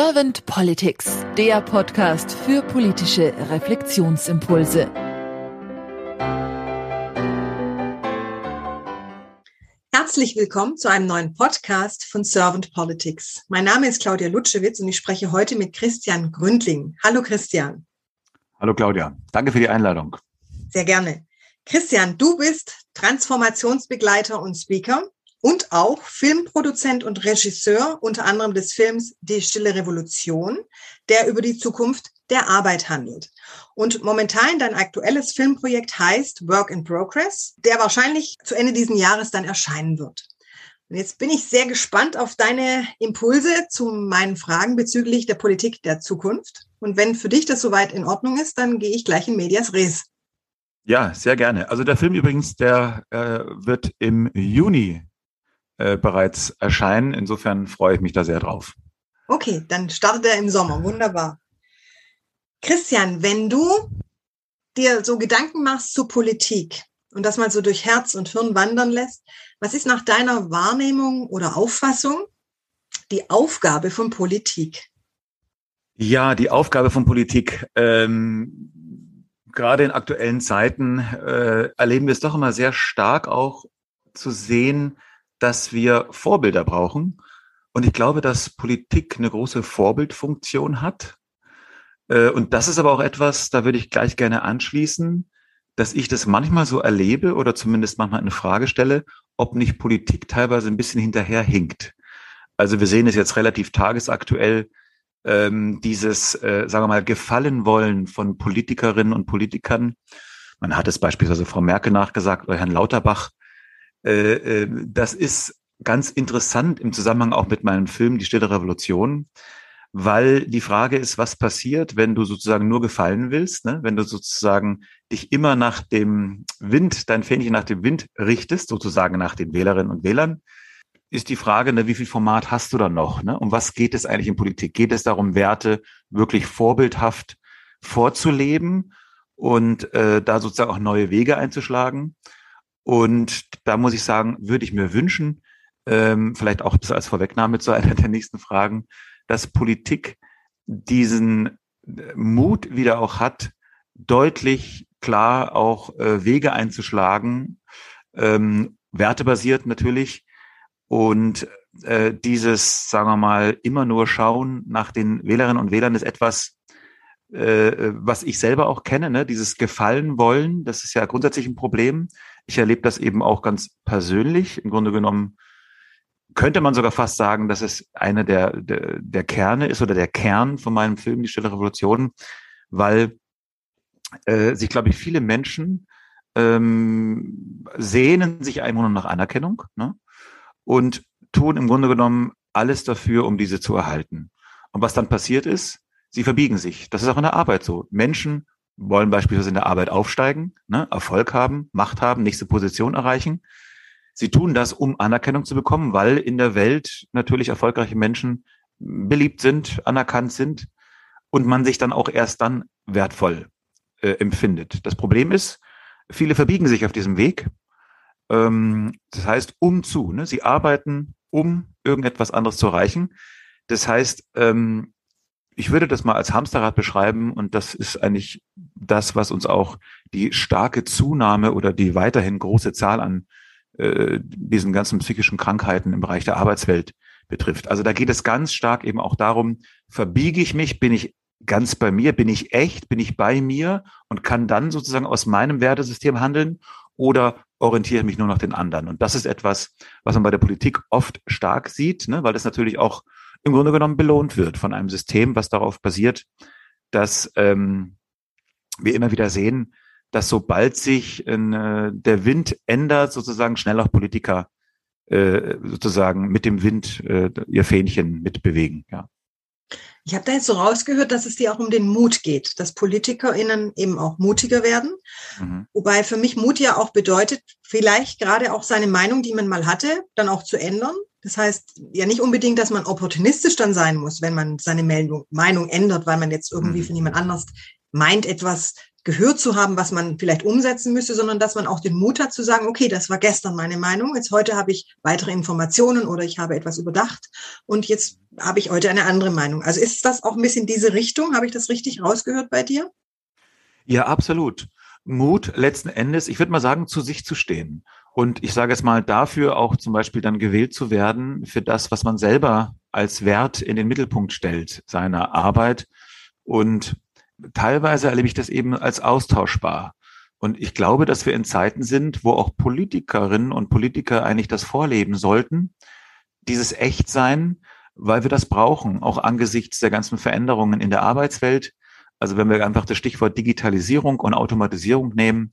Servant Politics, der Podcast für politische Reflexionsimpulse. Herzlich willkommen zu einem neuen Podcast von Servant Politics. Mein Name ist Claudia Lutschewitz und ich spreche heute mit Christian Gründling. Hallo Christian. Hallo Claudia, danke für die Einladung. Sehr gerne. Christian, du bist Transformationsbegleiter und Speaker und auch Filmproduzent und Regisseur unter anderem des Films Die Stille Revolution, der über die Zukunft der Arbeit handelt. Und momentan dein aktuelles Filmprojekt heißt Work in Progress, der wahrscheinlich zu Ende diesen Jahres dann erscheinen wird. Und jetzt bin ich sehr gespannt auf deine Impulse zu meinen Fragen bezüglich der Politik der Zukunft. Und wenn für dich das soweit in Ordnung ist, dann gehe ich gleich in Medias Res. Ja, sehr gerne. Also der Film übrigens, der äh, wird im Juni äh, bereits erscheinen. Insofern freue ich mich da sehr drauf. Okay, dann startet er im Sommer. Wunderbar. Christian, wenn du dir so Gedanken machst zur Politik und das mal so durch Herz und Hirn wandern lässt, was ist nach deiner Wahrnehmung oder Auffassung die Aufgabe von Politik? Ja, die Aufgabe von Politik. Ähm, gerade in aktuellen Zeiten äh, erleben wir es doch immer sehr stark auch zu sehen, dass wir Vorbilder brauchen. Und ich glaube, dass Politik eine große Vorbildfunktion hat. Äh, und das ist aber auch etwas, da würde ich gleich gerne anschließen, dass ich das manchmal so erlebe oder zumindest manchmal eine Frage stelle, ob nicht Politik teilweise ein bisschen hinterherhinkt. Also wir sehen es jetzt relativ tagesaktuell, ähm, dieses, äh, sagen wir mal, Gefallen wollen von Politikerinnen und Politikern. Man hat es beispielsweise Frau Merkel nachgesagt oder Herrn Lauterbach, äh, äh, das ist ganz interessant im Zusammenhang auch mit meinem Film Die Stille Revolution, weil die Frage ist, was passiert, wenn du sozusagen nur gefallen willst, ne? wenn du sozusagen dich immer nach dem Wind, dein Fähnchen nach dem Wind richtest, sozusagen nach den Wählerinnen und Wählern, ist die Frage, ne, wie viel Format hast du dann noch? Ne? Um was geht es eigentlich in Politik? Geht es darum, Werte wirklich vorbildhaft vorzuleben und äh, da sozusagen auch neue Wege einzuschlagen? Und da muss ich sagen, würde ich mir wünschen, ähm, vielleicht auch als Vorwegnahme zu einer der nächsten Fragen, dass Politik diesen äh, Mut wieder auch hat, deutlich klar auch äh, Wege einzuschlagen, ähm, wertebasiert natürlich. Und äh, dieses, sagen wir mal, immer nur schauen nach den Wählerinnen und Wählern ist etwas, äh, was ich selber auch kenne, ne? dieses Gefallen wollen, das ist ja grundsätzlich ein Problem. Ich erlebe das eben auch ganz persönlich. Im Grunde genommen könnte man sogar fast sagen, dass es eine der, der, der Kerne ist oder der Kern von meinem Film Die Stille Revolution, weil äh, sich, glaube ich, viele Menschen ähm, sehnen sich einfach nur nach Anerkennung ne? und tun im Grunde genommen alles dafür, um diese zu erhalten. Und was dann passiert ist, sie verbiegen sich. Das ist auch in der Arbeit so. Menschen wollen beispielsweise in der Arbeit aufsteigen, ne, Erfolg haben, Macht haben, nächste Position erreichen. Sie tun das, um Anerkennung zu bekommen, weil in der Welt natürlich erfolgreiche Menschen beliebt sind, anerkannt sind und man sich dann auch erst dann wertvoll äh, empfindet. Das Problem ist, viele verbiegen sich auf diesem Weg. Ähm, das heißt, um zu. Ne? Sie arbeiten, um irgendetwas anderes zu erreichen. Das heißt, ähm, ich würde das mal als Hamsterrad beschreiben und das ist eigentlich das, was uns auch die starke Zunahme oder die weiterhin große Zahl an äh, diesen ganzen psychischen Krankheiten im Bereich der Arbeitswelt betrifft. Also da geht es ganz stark eben auch darum, verbiege ich mich, bin ich ganz bei mir, bin ich echt, bin ich bei mir und kann dann sozusagen aus meinem Wertesystem handeln oder orientiere mich nur nach den anderen. Und das ist etwas, was man bei der Politik oft stark sieht, ne, weil das natürlich auch im Grunde genommen belohnt wird von einem System, was darauf basiert, dass ähm, wir immer wieder sehen, dass sobald sich äh, der Wind ändert, sozusagen schnell auch Politiker äh, sozusagen mit dem Wind äh, ihr Fähnchen mitbewegen. Ja. Ich habe da jetzt so rausgehört, dass es dir auch um den Mut geht, dass PolitikerInnen eben auch mutiger werden. Mhm. Wobei für mich Mut ja auch bedeutet, vielleicht gerade auch seine Meinung, die man mal hatte, dann auch zu ändern. Das heißt ja nicht unbedingt, dass man opportunistisch dann sein muss, wenn man seine Meldung, Meinung ändert, weil man jetzt irgendwie mhm. von jemand anders meint, etwas gehört zu haben, was man vielleicht umsetzen müsste, sondern dass man auch den Mut hat zu sagen, okay, das war gestern meine Meinung, jetzt heute habe ich weitere Informationen oder ich habe etwas überdacht und jetzt habe ich heute eine andere Meinung. Also ist das auch ein bisschen diese Richtung? Habe ich das richtig rausgehört bei dir? Ja, absolut. Mut letzten Endes, ich würde mal sagen, zu sich zu stehen. Und ich sage es mal, dafür auch zum Beispiel dann gewählt zu werden für das, was man selber als Wert in den Mittelpunkt stellt, seiner Arbeit. Und teilweise erlebe ich das eben als austauschbar. Und ich glaube, dass wir in Zeiten sind, wo auch Politikerinnen und Politiker eigentlich das vorleben sollten, dieses Echtsein, weil wir das brauchen, auch angesichts der ganzen Veränderungen in der Arbeitswelt. Also wenn wir einfach das Stichwort Digitalisierung und Automatisierung nehmen,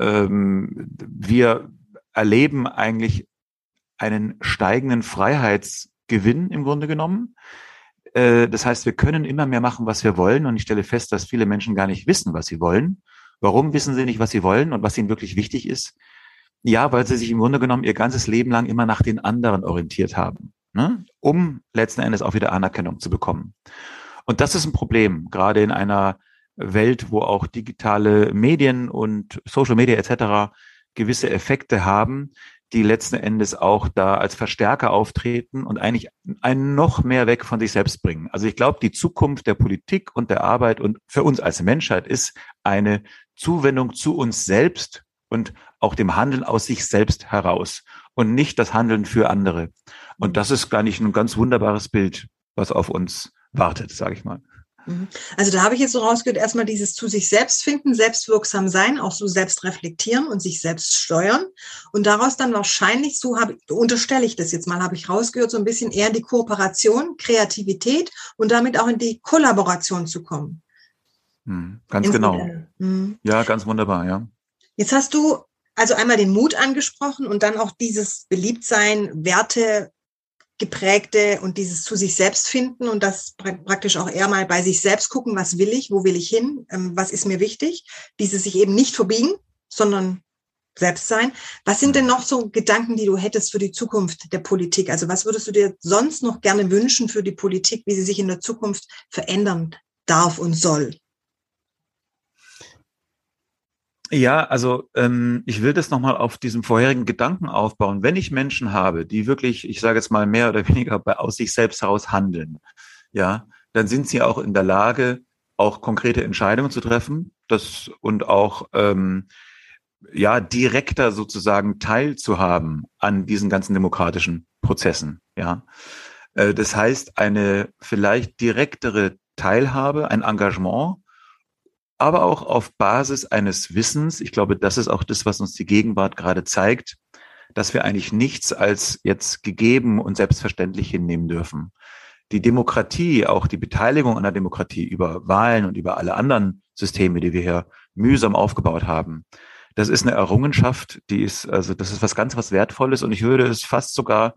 ähm, wir erleben eigentlich einen steigenden Freiheitsgewinn im Grunde genommen. Äh, das heißt, wir können immer mehr machen, was wir wollen. Und ich stelle fest, dass viele Menschen gar nicht wissen, was sie wollen. Warum wissen sie nicht, was sie wollen und was ihnen wirklich wichtig ist? Ja, weil sie sich im Grunde genommen ihr ganzes Leben lang immer nach den anderen orientiert haben, ne? um letzten Endes auch wieder Anerkennung zu bekommen. Und das ist ein Problem, gerade in einer Welt, wo auch digitale Medien und Social Media etc. gewisse Effekte haben, die letzten Endes auch da als Verstärker auftreten und eigentlich einen noch mehr weg von sich selbst bringen. Also ich glaube, die Zukunft der Politik und der Arbeit und für uns als Menschheit ist eine Zuwendung zu uns selbst und auch dem Handeln aus sich selbst heraus und nicht das Handeln für andere. Und das ist gar nicht ein ganz wunderbares Bild, was auf uns wartet, sage ich mal. Mhm. Also da habe ich jetzt so rausgehört, erstmal dieses zu sich selbst finden, selbstwirksam sein, auch so selbst reflektieren und sich selbst steuern. Und daraus dann wahrscheinlich, so habe, unterstelle ich das jetzt mal, habe ich rausgehört, so ein bisschen eher in die Kooperation, Kreativität und damit auch in die Kollaboration zu kommen. Hm, ganz genau. Hm. Ja, ganz wunderbar, ja. Jetzt hast du also einmal den Mut angesprochen und dann auch dieses Beliebtsein, Werte geprägte und dieses zu sich selbst finden und das praktisch auch eher mal bei sich selbst gucken, was will ich, wo will ich hin, ähm, was ist mir wichtig, dieses sich eben nicht verbiegen, sondern selbst sein. Was sind denn noch so Gedanken, die du hättest für die Zukunft der Politik? Also was würdest du dir sonst noch gerne wünschen für die Politik, wie sie sich in der Zukunft verändern darf und soll? Ja, also ähm, ich will das nochmal auf diesem vorherigen Gedanken aufbauen. Wenn ich Menschen habe, die wirklich, ich sage jetzt mal mehr oder weniger bei, aus sich selbst heraus handeln, ja, dann sind sie auch in der Lage, auch konkrete Entscheidungen zu treffen, das und auch ähm, ja direkter sozusagen teilzuhaben an diesen ganzen demokratischen Prozessen. Ja, äh, das heißt eine vielleicht direktere Teilhabe, ein Engagement aber auch auf Basis eines Wissens. Ich glaube, das ist auch das, was uns die Gegenwart gerade zeigt, dass wir eigentlich nichts als jetzt gegeben und selbstverständlich hinnehmen dürfen. Die Demokratie, auch die Beteiligung an der Demokratie über Wahlen und über alle anderen Systeme, die wir hier mühsam aufgebaut haben, das ist eine Errungenschaft, die ist, also das ist was ganz was Wertvolles und ich würde es fast sogar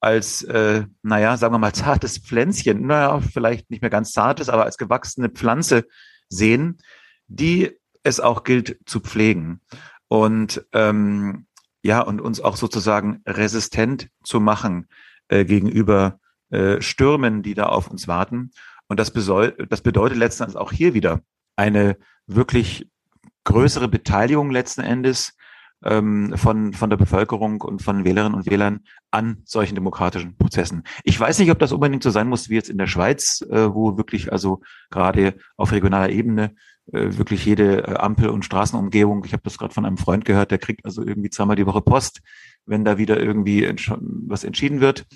als, äh, naja, sagen wir mal, zartes Pflänzchen, naja, vielleicht nicht mehr ganz zartes, aber als gewachsene Pflanze sehen, die es auch gilt zu pflegen und ähm, ja und uns auch sozusagen resistent zu machen äh, gegenüber äh, Stürmen, die da auf uns warten. Und das, das bedeutet letzten Endes auch hier wieder eine wirklich größere Beteiligung letzten Endes ähm, von, von der Bevölkerung und von Wählerinnen und Wählern an solchen demokratischen Prozessen. Ich weiß nicht, ob das unbedingt so sein muss wie jetzt in der Schweiz, äh, wo wirklich also gerade auf regionaler Ebene wirklich jede äh, Ampel- und Straßenumgebung, ich habe das gerade von einem Freund gehört, der kriegt also irgendwie zweimal die Woche Post, wenn da wieder irgendwie was entschieden wird.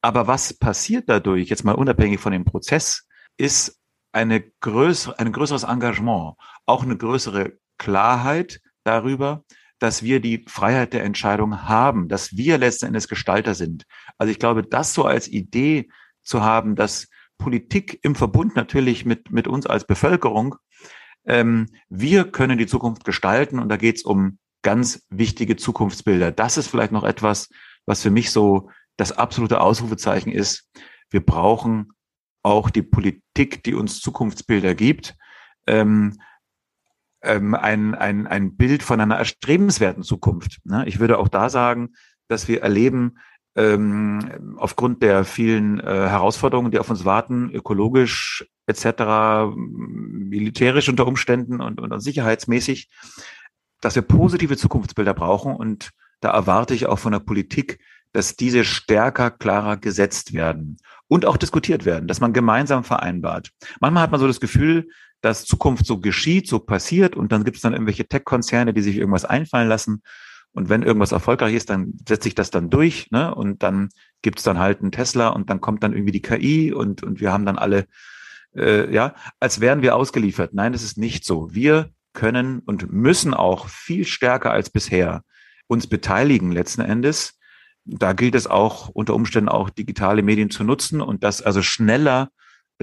Aber was passiert dadurch, jetzt mal unabhängig von dem Prozess, ist eine größere, ein größeres Engagement, auch eine größere Klarheit darüber, dass wir die Freiheit der Entscheidung haben, dass wir letzten Endes Gestalter sind. Also ich glaube, das so als Idee zu haben, dass Politik im Verbund natürlich mit, mit uns als Bevölkerung, ähm, wir können die Zukunft gestalten und da geht es um ganz wichtige Zukunftsbilder. Das ist vielleicht noch etwas, was für mich so das absolute Ausrufezeichen ist. Wir brauchen auch die Politik, die uns Zukunftsbilder gibt. Ähm, ähm, ein, ein, ein Bild von einer erstrebenswerten Zukunft. Ne? Ich würde auch da sagen, dass wir erleben, ähm, aufgrund der vielen äh, Herausforderungen, die auf uns warten, ökologisch etc., militärisch unter Umständen und, und sicherheitsmäßig, dass wir positive Zukunftsbilder brauchen. Und da erwarte ich auch von der Politik, dass diese stärker, klarer gesetzt werden und auch diskutiert werden, dass man gemeinsam vereinbart. Manchmal hat man so das Gefühl, dass Zukunft so geschieht, so passiert und dann gibt es dann irgendwelche Tech-Konzerne, die sich irgendwas einfallen lassen und wenn irgendwas erfolgreich ist, dann setzt sich das dann durch, ne? Und dann gibt's dann halt einen Tesla und dann kommt dann irgendwie die KI und, und wir haben dann alle, äh, ja, als wären wir ausgeliefert. Nein, das ist nicht so. Wir können und müssen auch viel stärker als bisher uns beteiligen letzten Endes. Da gilt es auch unter Umständen auch digitale Medien zu nutzen und das also schneller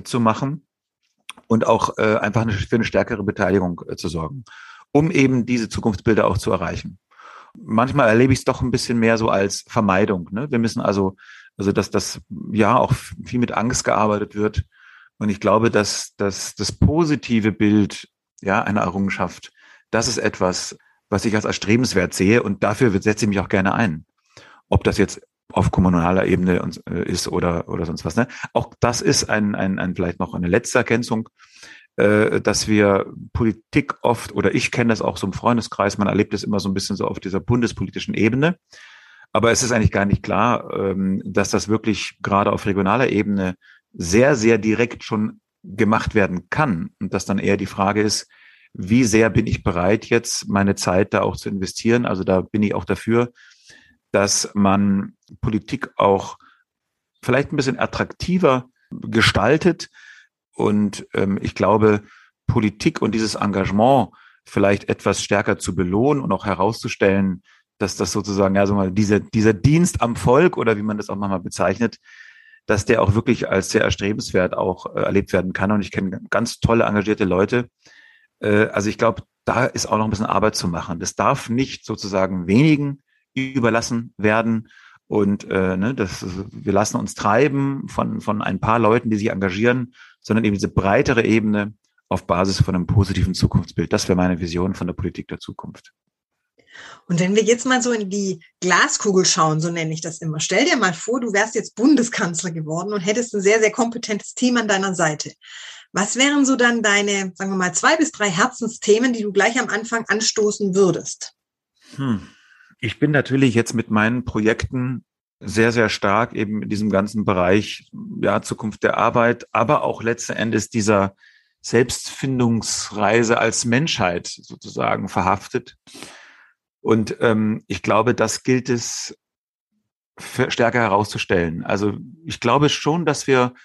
zu machen und auch äh, einfach eine, für eine stärkere Beteiligung äh, zu sorgen, um eben diese Zukunftsbilder auch zu erreichen manchmal erlebe ich es doch ein bisschen mehr so als Vermeidung. Ne? Wir müssen also, also dass das ja auch viel mit Angst gearbeitet wird. Und ich glaube, dass, dass das positive Bild ja einer Errungenschaft, das ist etwas, was ich als erstrebenswert sehe und dafür setze ich mich auch gerne ein. Ob das jetzt auf kommunaler Ebene ist oder, oder sonst was. Ne? Auch das ist ein, ein, ein vielleicht noch eine letzte Ergänzung äh, dass wir Politik oft, oder ich kenne das auch so im Freundeskreis, man erlebt es immer so ein bisschen so auf dieser bundespolitischen Ebene. Aber es ist eigentlich gar nicht klar, ähm, dass das wirklich gerade auf regionaler Ebene sehr, sehr direkt schon gemacht werden kann. Und dass dann eher die Frage ist, wie sehr bin ich bereit, jetzt meine Zeit da auch zu investieren? Also da bin ich auch dafür, dass man Politik auch vielleicht ein bisschen attraktiver gestaltet, und ähm, ich glaube, Politik und dieses Engagement vielleicht etwas stärker zu belohnen und auch herauszustellen, dass das sozusagen, ja, so mal, dieser, dieser Dienst am Volk oder wie man das auch manchmal bezeichnet, dass der auch wirklich als sehr erstrebenswert auch äh, erlebt werden kann. Und ich kenne ganz tolle, engagierte Leute. Äh, also ich glaube, da ist auch noch ein bisschen Arbeit zu machen. Das darf nicht sozusagen wenigen überlassen werden. Und äh, ne, das, wir lassen uns treiben von, von ein paar Leuten, die sich engagieren sondern eben diese breitere Ebene auf Basis von einem positiven Zukunftsbild. Das wäre meine Vision von der Politik der Zukunft. Und wenn wir jetzt mal so in die Glaskugel schauen, so nenne ich das immer, stell dir mal vor, du wärst jetzt Bundeskanzler geworden und hättest ein sehr, sehr kompetentes Team an deiner Seite. Was wären so dann deine, sagen wir mal, zwei bis drei Herzensthemen, die du gleich am Anfang anstoßen würdest? Hm. Ich bin natürlich jetzt mit meinen Projekten sehr, sehr stark eben in diesem ganzen Bereich, ja, Zukunft der Arbeit, aber auch letzten Endes dieser Selbstfindungsreise als Menschheit sozusagen verhaftet. Und ähm, ich glaube, das gilt es stärker herauszustellen. Also ich glaube schon, dass wir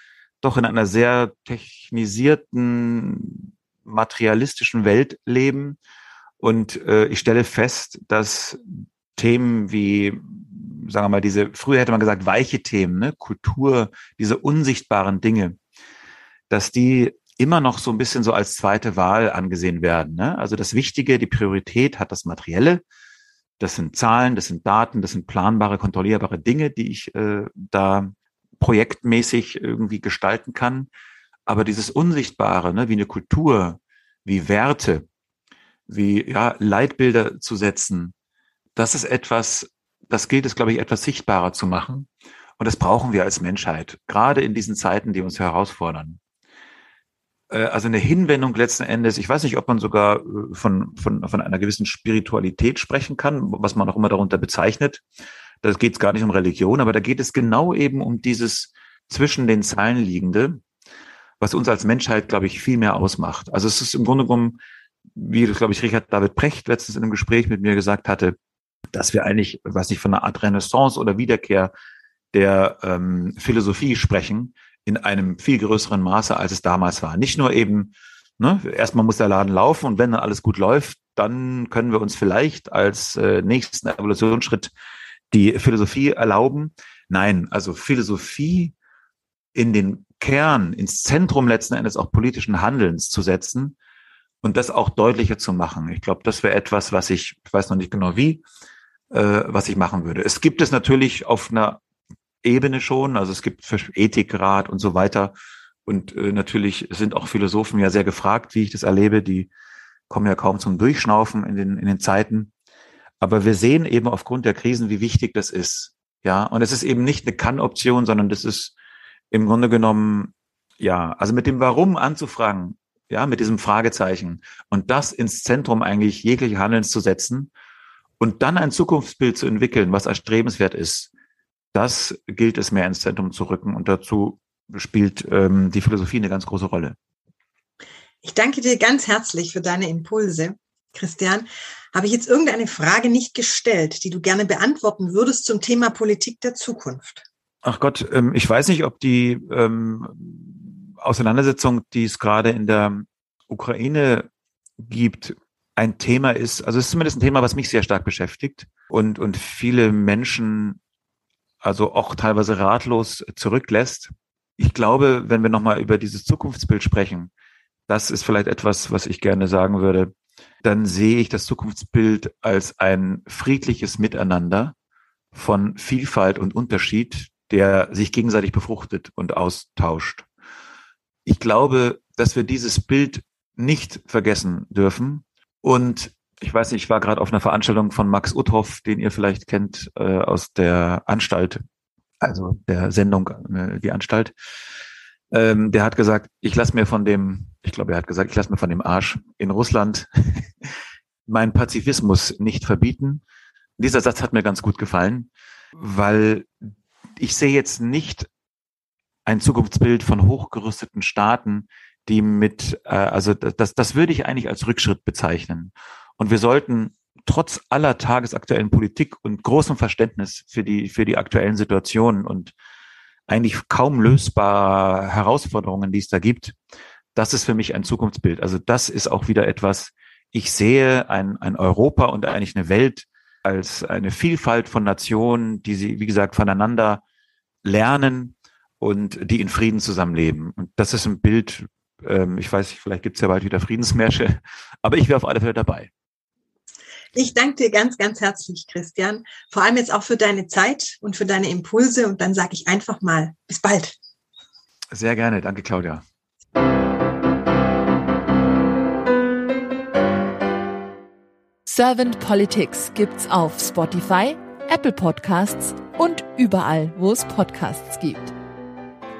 doch in einer sehr technisierten, materialistischen Welt leben. Und äh, ich stelle fest, dass Themen wie sagen wir mal, diese, früher hätte man gesagt, weiche Themen, ne? Kultur, diese unsichtbaren Dinge, dass die immer noch so ein bisschen so als zweite Wahl angesehen werden. Ne? Also das Wichtige, die Priorität hat das Materielle. Das sind Zahlen, das sind Daten, das sind planbare, kontrollierbare Dinge, die ich äh, da projektmäßig irgendwie gestalten kann. Aber dieses Unsichtbare, ne, wie eine Kultur, wie Werte, wie ja, Leitbilder zu setzen, das ist etwas, das gilt es, glaube ich, etwas sichtbarer zu machen. Und das brauchen wir als Menschheit, gerade in diesen Zeiten, die uns herausfordern. Äh, also eine Hinwendung letzten Endes, ich weiß nicht, ob man sogar äh, von, von, von einer gewissen Spiritualität sprechen kann, was man auch immer darunter bezeichnet. Da geht es gar nicht um Religion, aber da geht es genau eben um dieses zwischen den Zeilen liegende, was uns als Menschheit, glaube ich, viel mehr ausmacht. Also es ist im Grunde genommen, wie, glaube ich, Richard David Precht letztens in einem Gespräch mit mir gesagt hatte, dass wir eigentlich, was ich von einer Art Renaissance oder Wiederkehr der ähm, Philosophie sprechen, in einem viel größeren Maße, als es damals war. Nicht nur eben, ne, erstmal muss der Laden laufen und wenn dann alles gut läuft, dann können wir uns vielleicht als äh, nächsten Evolutionsschritt die Philosophie erlauben. Nein, also Philosophie in den Kern, ins Zentrum letzten Endes auch politischen Handelns zu setzen und das auch deutlicher zu machen. Ich glaube, das wäre etwas, was ich, ich weiß noch nicht genau wie, äh, was ich machen würde. Es gibt es natürlich auf einer Ebene schon, also es gibt Ethikrat und so weiter. Und äh, natürlich sind auch Philosophen ja sehr gefragt, wie ich das erlebe. Die kommen ja kaum zum Durchschnaufen in den, in den Zeiten. Aber wir sehen eben aufgrund der Krisen, wie wichtig das ist, Ja, und es ist eben nicht eine Kann-Option, sondern das ist im Grunde genommen, ja, also mit dem Warum anzufragen, ja, mit diesem Fragezeichen und das ins Zentrum eigentlich jeglichen Handelns zu setzen und dann ein Zukunftsbild zu entwickeln, was erstrebenswert ist, das gilt es mehr ins Zentrum zu rücken und dazu spielt ähm, die Philosophie eine ganz große Rolle. Ich danke dir ganz herzlich für deine Impulse. Christian, habe ich jetzt irgendeine Frage nicht gestellt, die du gerne beantworten würdest zum Thema Politik der Zukunft? Ach Gott, ähm, ich weiß nicht, ob die ähm, Auseinandersetzung, die es gerade in der Ukraine gibt, ein Thema ist, also es ist zumindest ein Thema, was mich sehr stark beschäftigt und, und viele Menschen also auch teilweise ratlos zurücklässt. Ich glaube, wenn wir nochmal über dieses Zukunftsbild sprechen, das ist vielleicht etwas, was ich gerne sagen würde, dann sehe ich das Zukunftsbild als ein friedliches Miteinander von Vielfalt und Unterschied, der sich gegenseitig befruchtet und austauscht. Ich glaube, dass wir dieses Bild nicht vergessen dürfen. Und ich weiß nicht, ich war gerade auf einer Veranstaltung von Max Uthoff, den ihr vielleicht kennt äh, aus der Anstalt, also der Sendung äh, Die Anstalt. Ähm, der hat gesagt, ich lasse mir von dem, ich glaube, er hat gesagt, ich lasse mir von dem Arsch in Russland meinen Pazifismus nicht verbieten. Dieser Satz hat mir ganz gut gefallen, weil ich sehe jetzt nicht ein Zukunftsbild von hochgerüsteten Staaten, die mit, äh, also das, das würde ich eigentlich als Rückschritt bezeichnen. Und wir sollten trotz aller tagesaktuellen Politik und großem Verständnis für die, für die aktuellen Situationen und eigentlich kaum lösbare Herausforderungen, die es da gibt, das ist für mich ein Zukunftsbild. Also das ist auch wieder etwas, ich sehe ein, ein Europa und eigentlich eine Welt als eine Vielfalt von Nationen, die sie, wie gesagt, voneinander lernen und die in Frieden zusammenleben. Und das ist ein Bild, ähm, ich weiß nicht, vielleicht gibt es ja bald wieder Friedensmärsche, aber ich wäre auf alle Fälle dabei. Ich danke dir ganz, ganz herzlich, Christian. Vor allem jetzt auch für deine Zeit und für deine Impulse. Und dann sage ich einfach mal, bis bald. Sehr gerne. Danke, Claudia. Servant Politics gibt's auf Spotify, Apple Podcasts und überall, wo es Podcasts gibt.